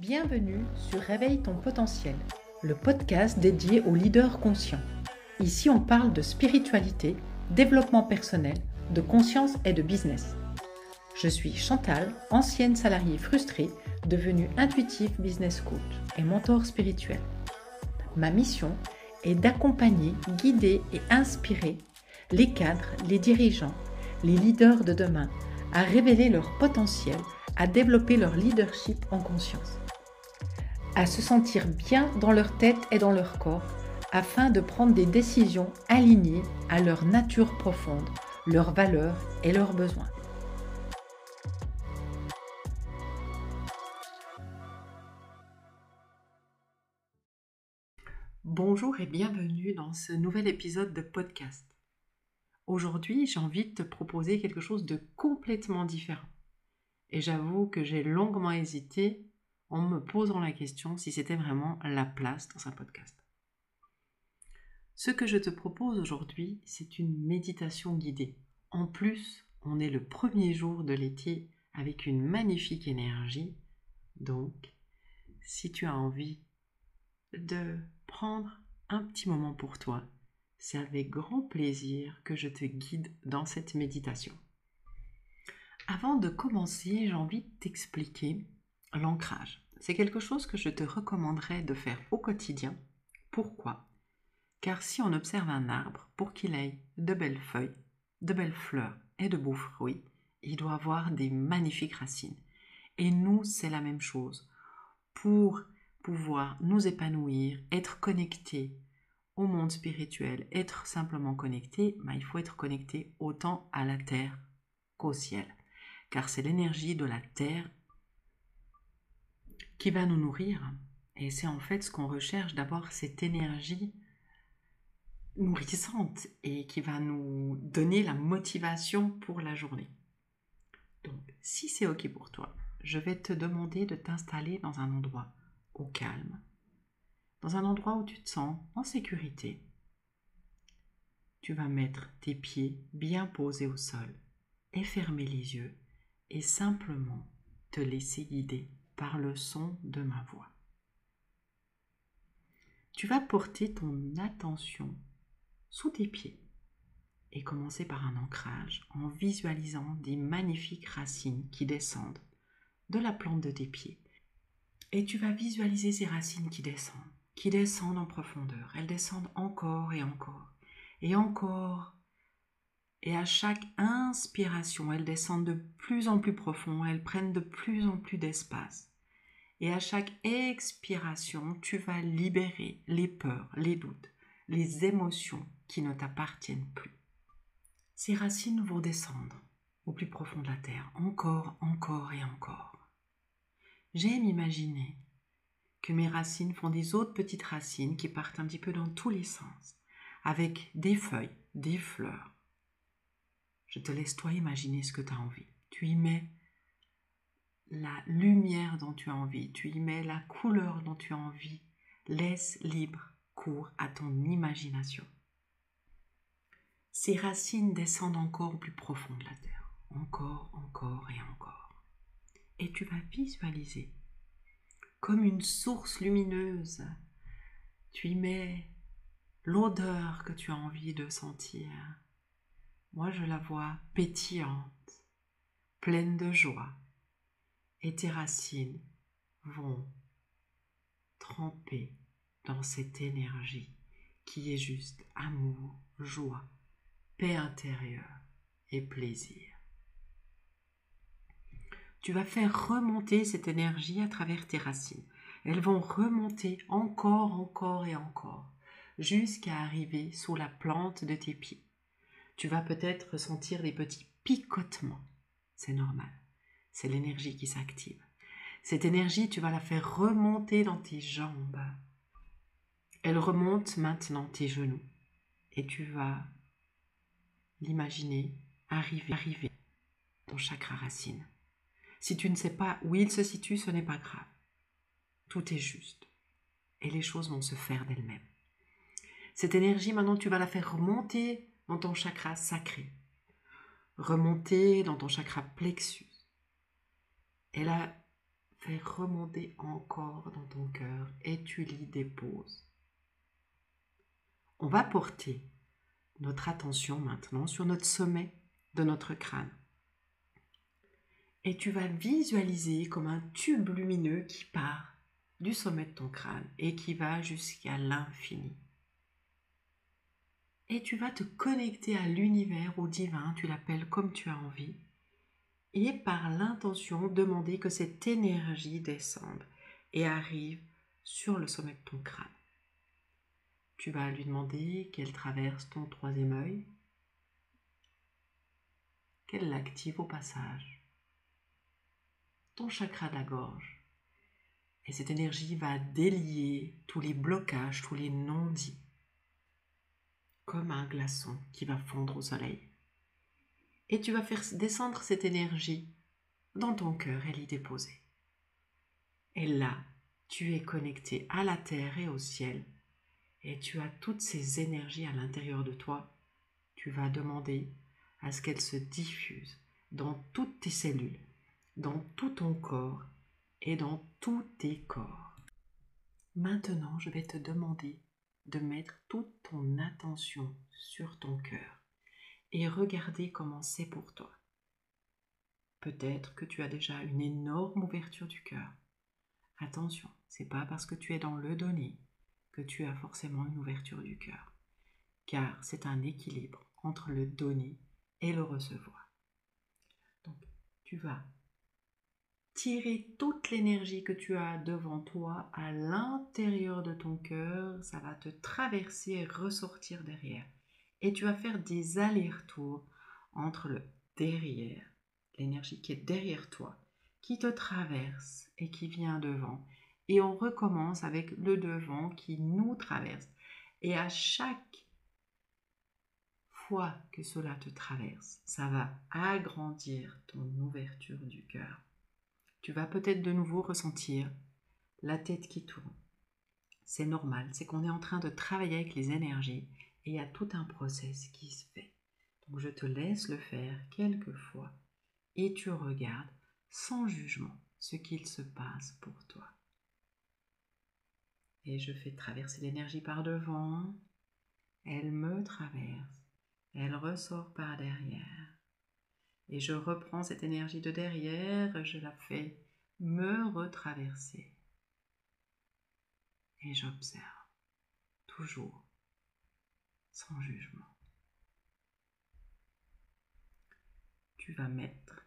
Bienvenue sur Réveille ton potentiel, le podcast dédié aux leaders conscients. Ici, on parle de spiritualité, développement personnel, de conscience et de business. Je suis Chantal, ancienne salariée frustrée, devenue intuitive business coach et mentor spirituel. Ma mission est d'accompagner, guider et inspirer les cadres, les dirigeants, les leaders de demain à révéler leur potentiel, à développer leur leadership en conscience à se sentir bien dans leur tête et dans leur corps afin de prendre des décisions alignées à leur nature profonde, leurs valeurs et leurs besoins. Bonjour et bienvenue dans ce nouvel épisode de podcast. Aujourd'hui, j'ai envie de te proposer quelque chose de complètement différent. Et j'avoue que j'ai longuement hésité en me posant la question si c'était vraiment la place dans un podcast. Ce que je te propose aujourd'hui, c'est une méditation guidée. En plus, on est le premier jour de l'été avec une magnifique énergie. Donc, si tu as envie de prendre un petit moment pour toi, c'est avec grand plaisir que je te guide dans cette méditation. Avant de commencer, j'ai envie de t'expliquer L'ancrage. C'est quelque chose que je te recommanderais de faire au quotidien. Pourquoi? Car si on observe un arbre, pour qu'il ait de belles feuilles, de belles fleurs et de beaux fruits, il doit avoir des magnifiques racines. Et nous, c'est la même chose. Pour pouvoir nous épanouir, être connecté au monde spirituel, être simplement connecté, ben, il faut être connecté autant à la terre qu'au ciel. Car c'est l'énergie de la terre qui va nous nourrir. Et c'est en fait ce qu'on recherche d'abord, cette énergie nourrissante et qui va nous donner la motivation pour la journée. Donc, si c'est OK pour toi, je vais te demander de t'installer dans un endroit au calme, dans un endroit où tu te sens en sécurité. Tu vas mettre tes pieds bien posés au sol et fermer les yeux et simplement te laisser guider par le son de ma voix. Tu vas porter ton attention sous tes pieds et commencer par un ancrage en visualisant des magnifiques racines qui descendent de la plante de tes pieds. Et tu vas visualiser ces racines qui descendent, qui descendent en profondeur. Elles descendent encore et encore, et encore et à chaque inspiration, elles descendent de plus en plus profond, elles prennent de plus en plus d'espace. Et à chaque expiration, tu vas libérer les peurs, les doutes, les émotions qui ne t'appartiennent plus. Ces racines vont descendre au plus profond de la terre, encore, encore et encore. J'aime imaginer que mes racines font des autres petites racines qui partent un petit peu dans tous les sens, avec des feuilles, des fleurs, je te laisse toi imaginer ce que tu as envie. Tu y mets la lumière dont tu as envie, tu y mets la couleur dont tu as envie. Laisse libre cours à ton imagination. Ces racines descendent encore au plus profond de la terre, encore, encore et encore. Et tu vas visualiser comme une source lumineuse. Tu y mets l'odeur que tu as envie de sentir, moi, je la vois pétillante, pleine de joie, et tes racines vont tremper dans cette énergie qui est juste amour, joie, paix intérieure et plaisir. Tu vas faire remonter cette énergie à travers tes racines. Elles vont remonter encore, encore et encore, jusqu'à arriver sous la plante de tes pieds tu vas peut-être ressentir des petits picotements. C'est normal. C'est l'énergie qui s'active. Cette énergie, tu vas la faire remonter dans tes jambes. Elle remonte maintenant tes genoux. Et tu vas l'imaginer arriver, arriver ton chakra racine. Si tu ne sais pas où il se situe, ce n'est pas grave. Tout est juste. Et les choses vont se faire d'elles-mêmes. Cette énergie, maintenant, tu vas la faire remonter dans ton chakra sacré, remonter dans ton chakra plexus. Et là, fais remonter encore dans ton cœur et tu l'y déposes. On va porter notre attention maintenant sur notre sommet de notre crâne. Et tu vas visualiser comme un tube lumineux qui part du sommet de ton crâne et qui va jusqu'à l'infini. Et tu vas te connecter à l'univers, au divin, tu l'appelles comme tu as envie, et par l'intention demander que cette énergie descende et arrive sur le sommet de ton crâne. Tu vas lui demander qu'elle traverse ton troisième œil, qu'elle l'active au passage, ton chakra de la gorge. Et cette énergie va délier tous les blocages, tous les non-dits, comme un glaçon qui va fondre au soleil. Et tu vas faire descendre cette énergie dans ton cœur et l'y déposer. Et là, tu es connecté à la terre et au ciel et tu as toutes ces énergies à l'intérieur de toi, tu vas demander à ce qu'elles se diffusent dans toutes tes cellules, dans tout ton corps et dans tous tes corps. Maintenant, je vais te demander de mettre toute ton attention sur ton cœur et regarder comment c'est pour toi. Peut-être que tu as déjà une énorme ouverture du cœur. Attention, c'est pas parce que tu es dans le donner que tu as forcément une ouverture du cœur, car c'est un équilibre entre le donner et le recevoir. Donc, tu vas tirer toute l'énergie que tu as devant toi à l'intérieur de ton cœur, ça va te traverser et ressortir derrière. Et tu vas faire des allers-retours entre le derrière, l'énergie qui est derrière toi, qui te traverse et qui vient devant, et on recommence avec le devant qui nous traverse. Et à chaque fois que cela te traverse, ça va agrandir ton ouverture du cœur. Tu vas peut-être de nouveau ressentir la tête qui tourne. C'est normal, c'est qu'on est en train de travailler avec les énergies et il y a tout un process qui se fait. Donc je te laisse le faire quelques fois et tu regardes sans jugement ce qu'il se passe pour toi. Et je fais traverser l'énergie par devant. Elle me traverse. Elle ressort par derrière. Et je reprends cette énergie de derrière, je la fais me retraverser. Et j'observe, toujours, sans jugement. Tu vas mettre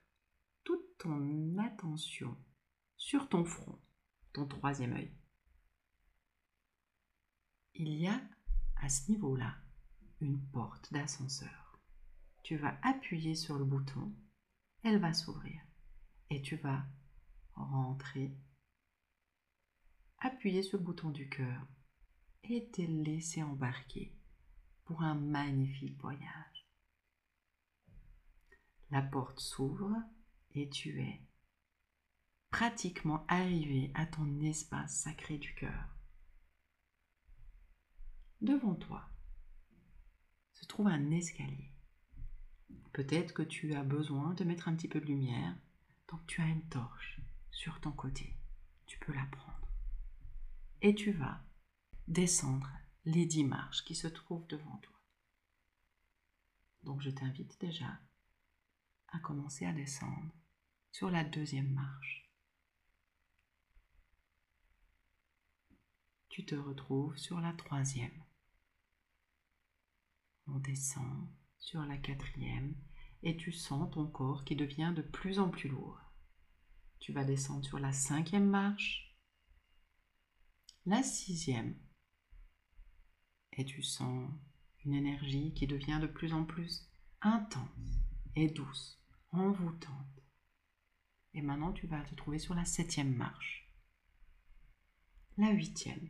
toute ton attention sur ton front, ton troisième œil il y a à ce niveau-là une porte d'ascenseur. Tu vas appuyer sur le bouton, elle va s'ouvrir et tu vas rentrer, appuyer sur le bouton du cœur et te laisser embarquer pour un magnifique voyage. La porte s'ouvre et tu es pratiquement arrivé à ton espace sacré du cœur devant toi se trouve un escalier. Peut-être que tu as besoin de mettre un petit peu de lumière, donc tu as une torche sur ton côté. Tu peux la prendre. Et tu vas descendre les dix marches qui se trouvent devant toi. Donc je t'invite déjà à commencer à descendre sur la deuxième marche. Tu te retrouves sur la troisième. On descend sur la quatrième et tu sens ton corps qui devient de plus en plus lourd. Tu vas descendre sur la cinquième marche, la sixième, et tu sens une énergie qui devient de plus en plus intense et douce, envoûtante. Et maintenant, tu vas te trouver sur la septième marche, la huitième,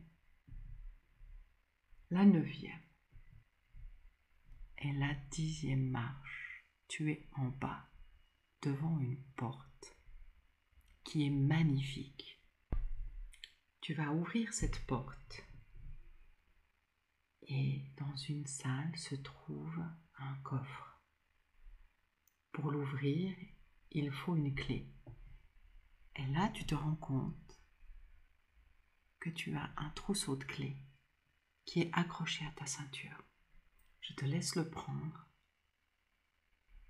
la neuvième, et la dixième marche, tu es en bas, devant une porte qui est magnifique. Tu vas ouvrir cette porte et dans une salle se trouve un coffre. Pour l'ouvrir, il faut une clé. Et là, tu te rends compte que tu as un trousseau de clés qui est accroché à ta ceinture. Je te laisse le prendre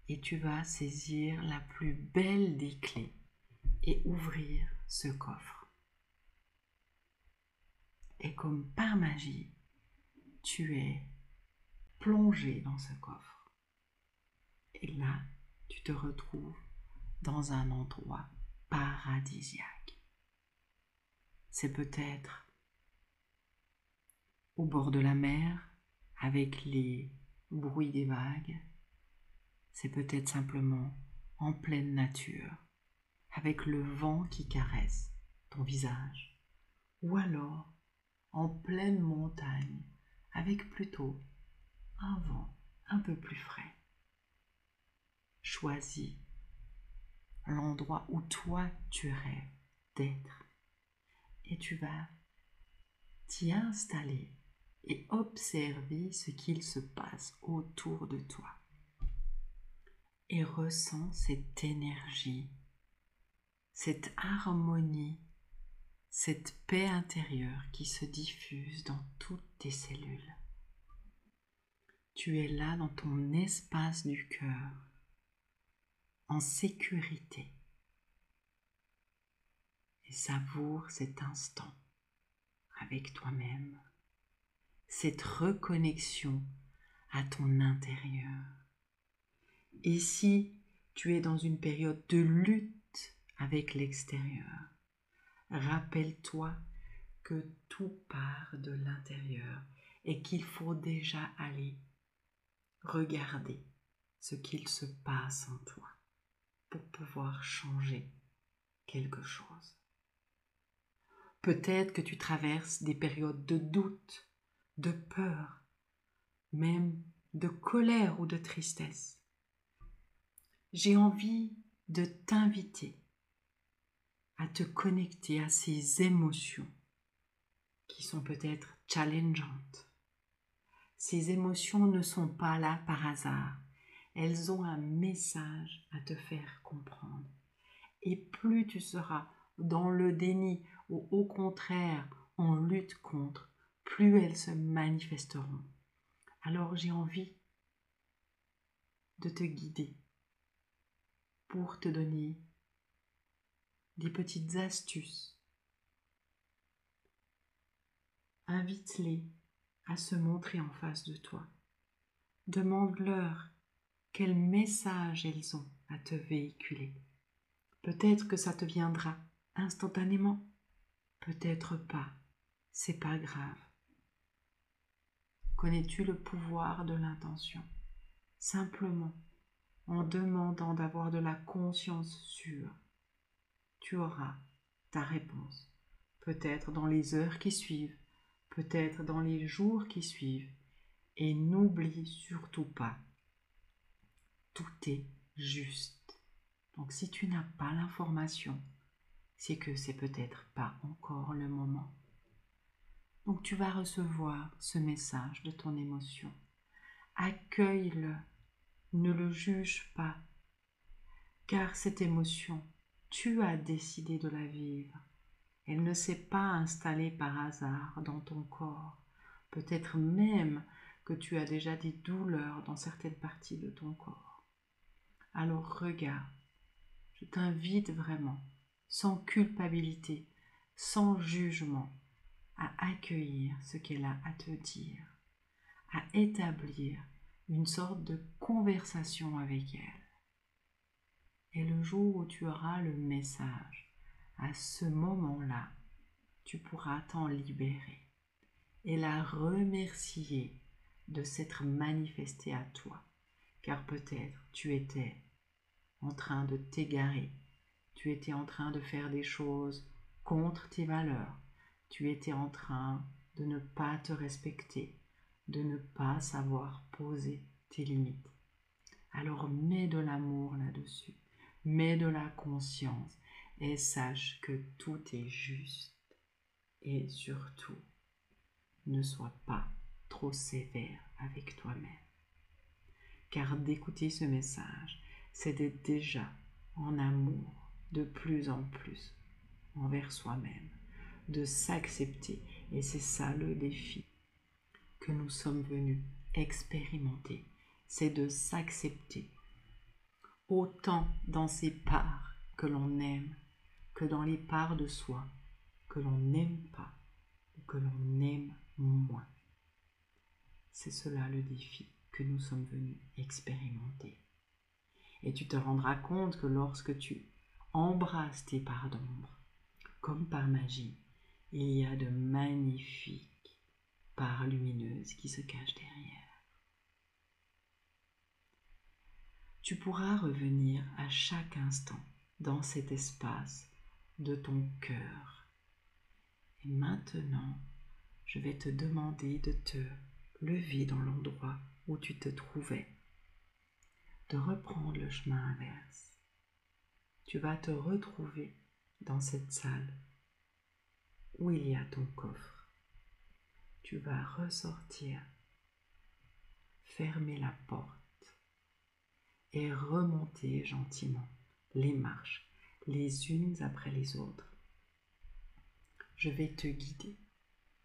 et tu vas saisir la plus belle des clés et ouvrir ce coffre. Et comme par magie, tu es plongé dans ce coffre. Et là, tu te retrouves dans un endroit paradisiaque. C'est peut-être au bord de la mer avec les bruits des vagues. C'est peut-être simplement en pleine nature avec le vent qui caresse ton visage. Ou alors en pleine montagne avec plutôt un vent un peu plus frais. Choisis l'endroit où toi tu rêves d'être et tu vas t'y installer et observer ce qu'il se passe autour de toi. Et ressens cette énergie, cette harmonie, cette paix intérieure qui se diffuse dans toutes tes cellules. Tu es là dans ton espace du cœur, en sécurité. Et savoure cet instant avec toi-même, cette reconnexion à ton intérieur. Et si tu es dans une période de lutte avec l'extérieur, rappelle-toi que tout part de l'intérieur et qu'il faut déjà aller regarder ce qu'il se passe en toi pour pouvoir changer quelque chose. Peut-être que tu traverses des périodes de doute, de peur, même de colère ou de tristesse. J'ai envie de t'inviter à te connecter à ces émotions qui sont peut-être challengeantes. Ces émotions ne sont pas là par hasard. Elles ont un message à te faire comprendre. Et plus tu seras dans le déni ou au contraire en lutte contre, plus elles se manifesteront. Alors j'ai envie de te guider pour te donner des petites astuces. Invite-les à se montrer en face de toi. Demande-leur quel message elles ont à te véhiculer. Peut-être que ça te viendra instantanément, peut-être pas, c'est pas grave. Connais-tu le pouvoir de l'intention? Simplement en demandant d'avoir de la conscience sûre, tu auras ta réponse, peut-être dans les heures qui suivent, peut-être dans les jours qui suivent. Et n'oublie surtout pas, tout est juste. Donc si tu n'as pas l'information, c'est que c'est peut-être pas encore le moment. Donc tu vas recevoir ce message de ton émotion. Accueille-le, ne le juge pas, car cette émotion, tu as décidé de la vivre. Elle ne s'est pas installée par hasard dans ton corps. Peut-être même que tu as déjà des douleurs dans certaines parties de ton corps. Alors regarde, je t'invite vraiment sans culpabilité, sans jugement, à accueillir ce qu'elle a à te dire, à établir une sorte de conversation avec elle. Et le jour où tu auras le message, à ce moment-là, tu pourras t'en libérer et la remercier de s'être manifestée à toi, car peut-être tu étais en train de t'égarer tu étais en train de faire des choses contre tes valeurs, tu étais en train de ne pas te respecter, de ne pas savoir poser tes limites. Alors mets de l'amour là-dessus, mets de la conscience et sache que tout est juste. Et surtout, ne sois pas trop sévère avec toi-même. Car d'écouter ce message, c'est d'être déjà en amour de plus en plus envers soi-même, de s'accepter. Et c'est ça le défi que nous sommes venus expérimenter, c'est de s'accepter autant dans ses parts que l'on aime que dans les parts de soi que l'on n'aime pas ou que l'on aime moins. C'est cela le défi que nous sommes venus expérimenter. Et tu te rendras compte que lorsque tu embrasses tes parts d'ombre, comme par magie, il y a de magnifiques parts lumineuses qui se cachent derrière. Tu pourras revenir à chaque instant dans cet espace de ton cœur. Et maintenant, je vais te demander de te lever dans l'endroit où tu te trouvais, de reprendre le chemin inverse. Tu vas te retrouver dans cette salle où il y a ton coffre. Tu vas ressortir, fermer la porte et remonter gentiment les marches, les unes après les autres. Je vais te guider.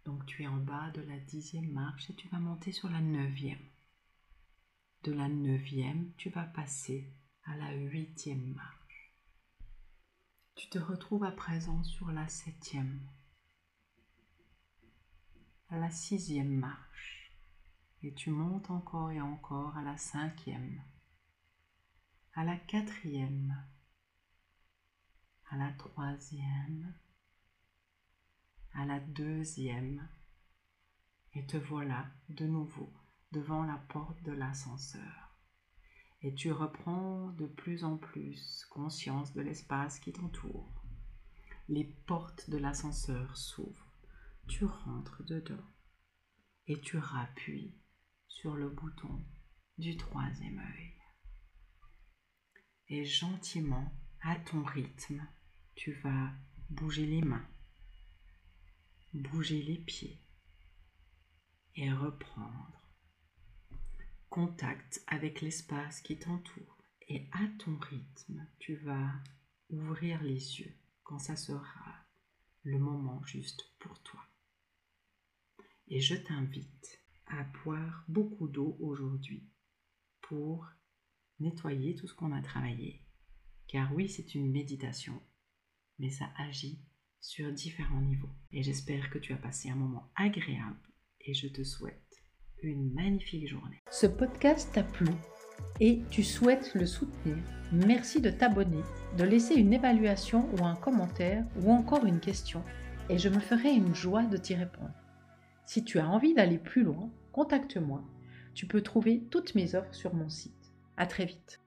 Donc tu es en bas de la dixième marche et tu vas monter sur la neuvième. De la neuvième, tu vas passer à la huitième marche. Tu te retrouves à présent sur la septième, la sixième marche, et tu montes encore et encore à la cinquième, à la quatrième, à la troisième, à la deuxième, et te voilà de nouveau devant la porte de l'ascenseur. Et tu reprends de plus en plus conscience de l'espace qui t'entoure. Les portes de l'ascenseur s'ouvrent. Tu rentres dedans et tu rappuies sur le bouton du troisième œil. Et gentiment, à ton rythme, tu vas bouger les mains, bouger les pieds et reprendre contact avec l'espace qui t'entoure. Et à ton rythme, tu vas ouvrir les yeux quand ça sera le moment juste pour toi. Et je t'invite à boire beaucoup d'eau aujourd'hui pour nettoyer tout ce qu'on a travaillé. Car oui, c'est une méditation, mais ça agit sur différents niveaux. Et j'espère que tu as passé un moment agréable et je te souhaite une magnifique journée. Ce podcast t'a plu et tu souhaites le soutenir. Merci de t'abonner, de laisser une évaluation ou un commentaire ou encore une question et je me ferai une joie de t'y répondre. Si tu as envie d'aller plus loin, contacte-moi. Tu peux trouver toutes mes offres sur mon site. À très vite.